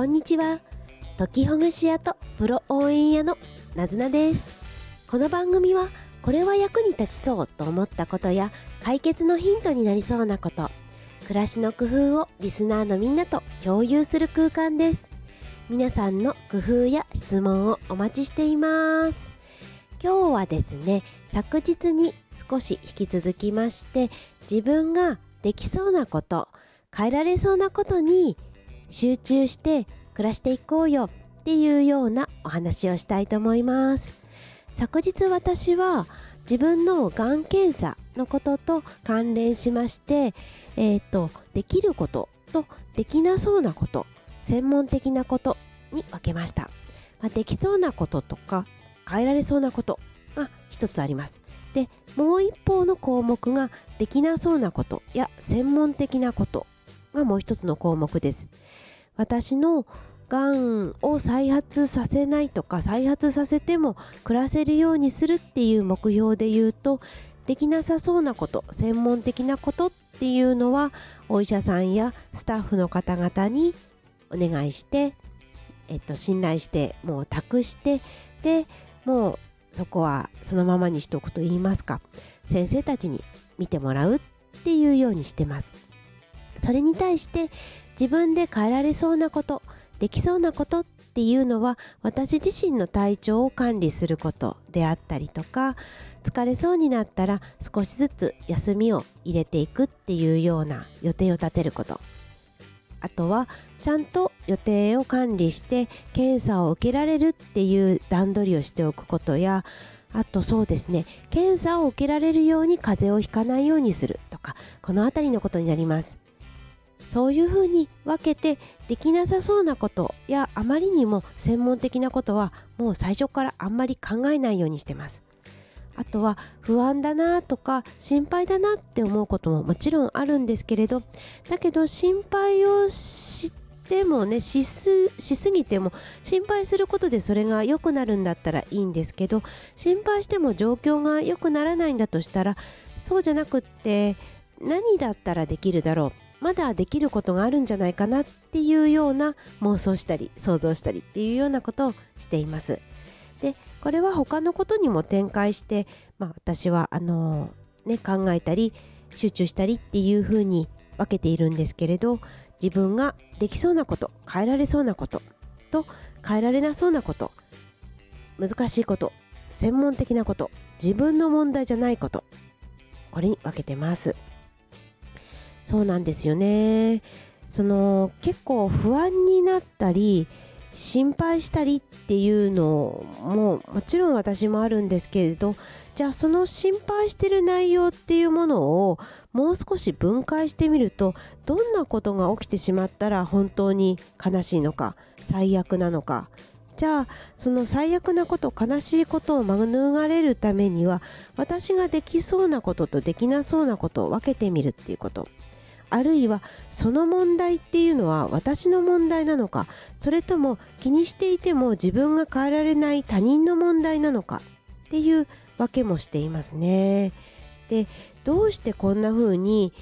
こんにちは。時ほぐし屋とプロ応援屋のなずなです。この番組は、これは役に立ちそうと思ったことや、解決のヒントになりそうなこと、暮らしの工夫をリスナーのみんなと共有する空間です。皆さんの工夫や質問をお待ちしています。今日はですね、昨日に少し引き続きまして、自分ができそうなこと、変えられそうなことに集中して暮らしていこうよっていうようなお話をしたいと思います。昨日私は自分のがん検査のことと関連しまして、え、ー、と、できることとできなそうなこと、専門的なことに分けました。まあ、できそうなこととか変えられそうなことが一つあります。で、もう一方の項目ができなそうなことや専門的なことがもう一つの項目です。私のがんを再発させないとか再発させても暮らせるようにするっていう目標で言うとできなさそうなこと専門的なことっていうのはお医者さんやスタッフの方々にお願いして、えっと、信頼してもう託してでもうそこはそのままにしておくと言いますか先生たちに見てもらうっていうようにしてます。それに対して自分で変えられそうなこと、できそうなことっていうのは私自身の体調を管理することであったりとか疲れそうになったら少しずつ休みを入れていくっていうような予定を立てること。あとはちゃんと予定を管理して検査を受けられるっていう段取りをしておくことやあとそうですね検査を受けられるように風邪をひかないようにするとかこの辺りのことになります。そういうふうに分けてできなさそうなことやあまりにも専門的なことはもう最初からあんまり考えないようにしてます。あとは不安だなとか心配だなって思うことももちろんあるんですけれどだけど心配をしてもねしすしすぎても心配することでそれが良くなるんだったらいいんですけど心配しても状況が良くならないんだとしたらそうじゃなくって何だったらできるだろうまだできることがあるんじゃないかなっていうような妄想したり想像したりっていうようなことをしています。でこれは他のことにも展開して、まあ、私はあのー、ね、考えたり集中したりっていうふうに分けているんですけれど自分ができそうなこと変えられそうなことと変えられなそうなこと難しいこと専門的なこと自分の問題じゃないことこれに分けてます。そうなんですよね。その結構不安になったり心配したりっていうのももちろん私もあるんですけれどじゃあその心配してる内容っていうものをもう少し分解してみるとどんなことが起きてしまったら本当に悲しいのか最悪なのかじゃあその最悪なこと悲しいことを免れるためには私ができそうなこととできなそうなことを分けてみるっていうことあるいはその問題っていうのは私の問題なのかそれとも気にしていても自分が変えられない他人の問題なのかっていうわけもしていますね。でどうしてこんな風に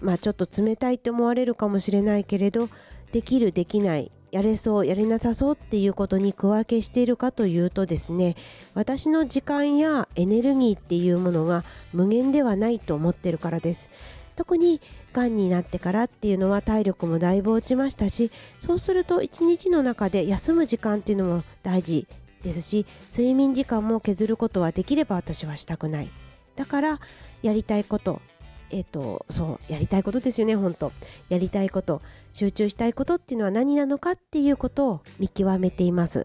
まあちょっと冷たいって思われるかもしれないけれどできるできないやれそうやれなさそうっていうことに区分けしているかというとですね私の時間やエネルギーっていうものが無限ではないと思ってるからです特にがんになってからっていうのは体力もだいぶ落ちましたしそうすると一日の中で休む時間っていうのも大事ですし睡眠時間も削ることはできれば私はしたくない。だからやりたいことえっ、とそうやりたいことですよね本当。やりたいこと集中したいことっていうのは何なのかっていうことを見極めています。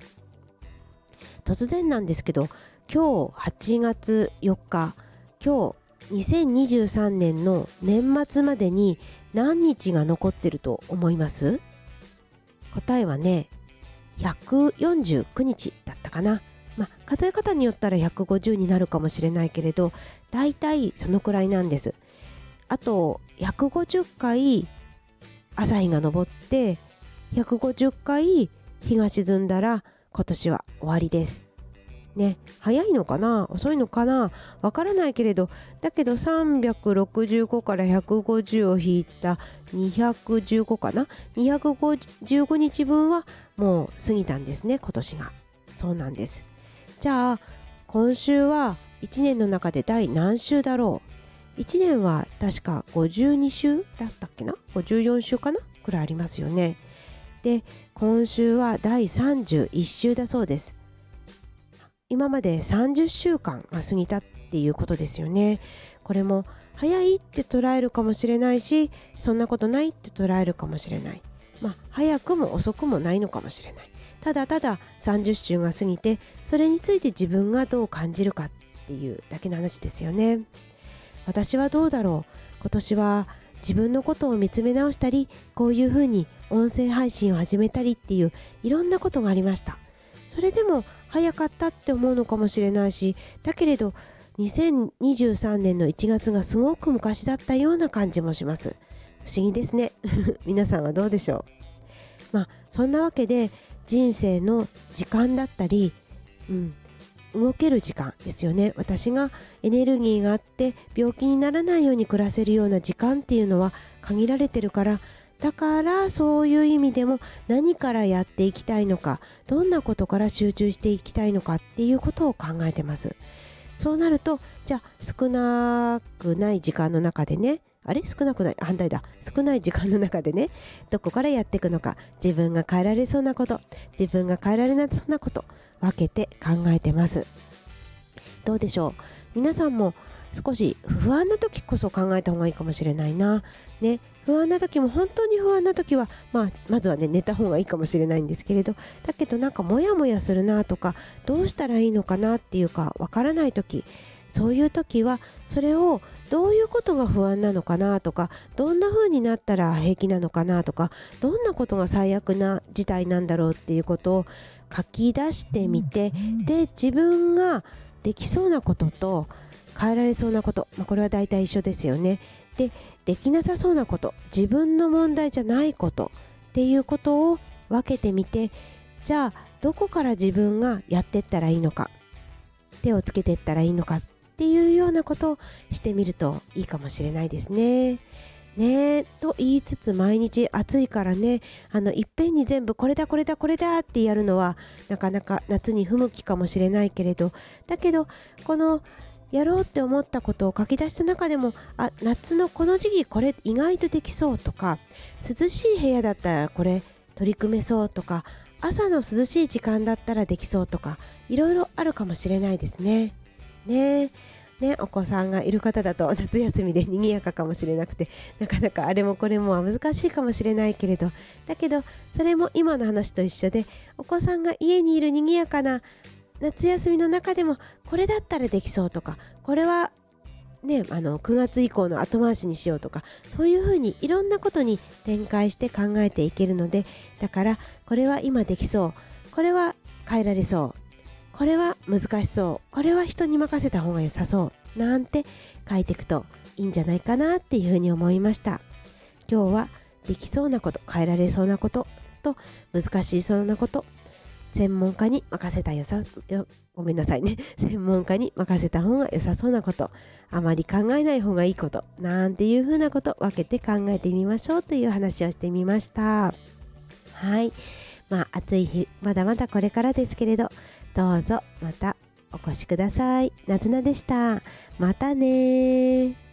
突然なんですけど今日8月4日今日2023年の年末までに何日が残ってると思います？答えはね、149日だったかな。まあ、数え方によったら150になるかもしれないけれど、だいたいそのくらいなんです。あと、150回朝日が昇って、150回日が沈んだら今年は終わりです。ね早いのかな？遅いのかな？わからないけれど。だけど365から150を引いた215かな？215日分はもう過ぎたんですね今年が。そうなんです。じゃあ今週は1年の中で第何週だろう？1年は確か52週だったっけな？54週かな？くらいありますよね。で今週は第31週だそうです。今まで30週間が過ぎたっていうことですよね。これも早いって捉えるかもしれないしそんなことないって捉えるかもしれない。まあ早くも遅くもないのかもしれない。ただただ30週が過ぎてそれについて自分がどう感じるかっていうだけの話ですよね。私はどうだろう今年は自分のことを見つめ直したりこういうふうに音声配信を始めたりっていういろんなことがありました。それでも早かったって思うのかもしれないしだけれど2023年の1月がすごく昔だったような感じもします。不思議ですね。皆さんはどうでしょう？まあそんなわけで人生の時間だったり、うん、動ける時間ですよね。私がエネルギーがあって病気にならないように暮らせるような時間っていうのは限られてるからだからそういう意味でも何からやっていきたいのかどんなことから集中していきたいのかっていうことを考えてます。そうなるとじゃあ少なくない時間の中でねあれ？少なくない？反対だ。少ない時間の中でねどこからやっていくのか自分が変えられそうなこと自分が変えられなそうなこと分けて考えてます。どうでしょう？皆さんも少し不安な時こそ考えた方がいいかもしれないな。ね、不安な時も本当に不安な時は、まあ、まずはね寝た方がいいかもしれないんですけれどだけどなんかモヤモヤするなとかどうしたらいいのかなっていうかわからない時そういう時はそれをどういうことが不安なのかなとかどんな風になったら平気なのかなとかどんなことが最悪な事態なんだろうっていうことを書き出してみてで自分ができそうなことと変えられそうなこと、まあ、これは大体一緒ですよね。でできなさそうなこと。自分の問題じゃないこと。っていうことを分けてみてじゃあどこから自分がやってったらいいのか。手をつけていったらいいのか。っていうようなことをしてみるといいかもしれないですね。ねと言いつつ毎日暑いからね。あのいっぺんに全部これだこれだこれだってやるのはなかなか夏に不向きかもしれないけれど。だけどこのやろうって思ったことを書き出した中でもあ夏のこの時期これ意外とできそうとか涼しい部屋だったらこれ取り組めそうとか朝の涼しい時間だったらできそうとかいろいろあるかもしれないですね。ねね、お子さんがいる方だと夏休みで賑やかかもしれなくてなかなかあれもこれもは難しいかもしれないけれどだけどそれも今の話と一緒でお子さんが家にいる賑やかな夏休みの中でもこれだったらできそうとかこれはね、あの9月以降の後回しにしようとかそういうふうにいろんなことに展開して考えていけるのでだからこれは今できそうこれは変えられそうこれは難しそうこれは人に任せた方が良さそうなんて書いていくといいんじゃないかなっていうふうに思いました。今日はできそうなこと変えられそうなことと難しそうなこと専門家に任せたよさよごめんなさいね。専門家に任せた方が良さそうなことあまり考えない方がいいことなんていうふうなこと分けて考えてみましょうという話をしてみました。はい。まあ暑い日まだまだこれからですけれどどうぞまたお越しください。なずなでした。またね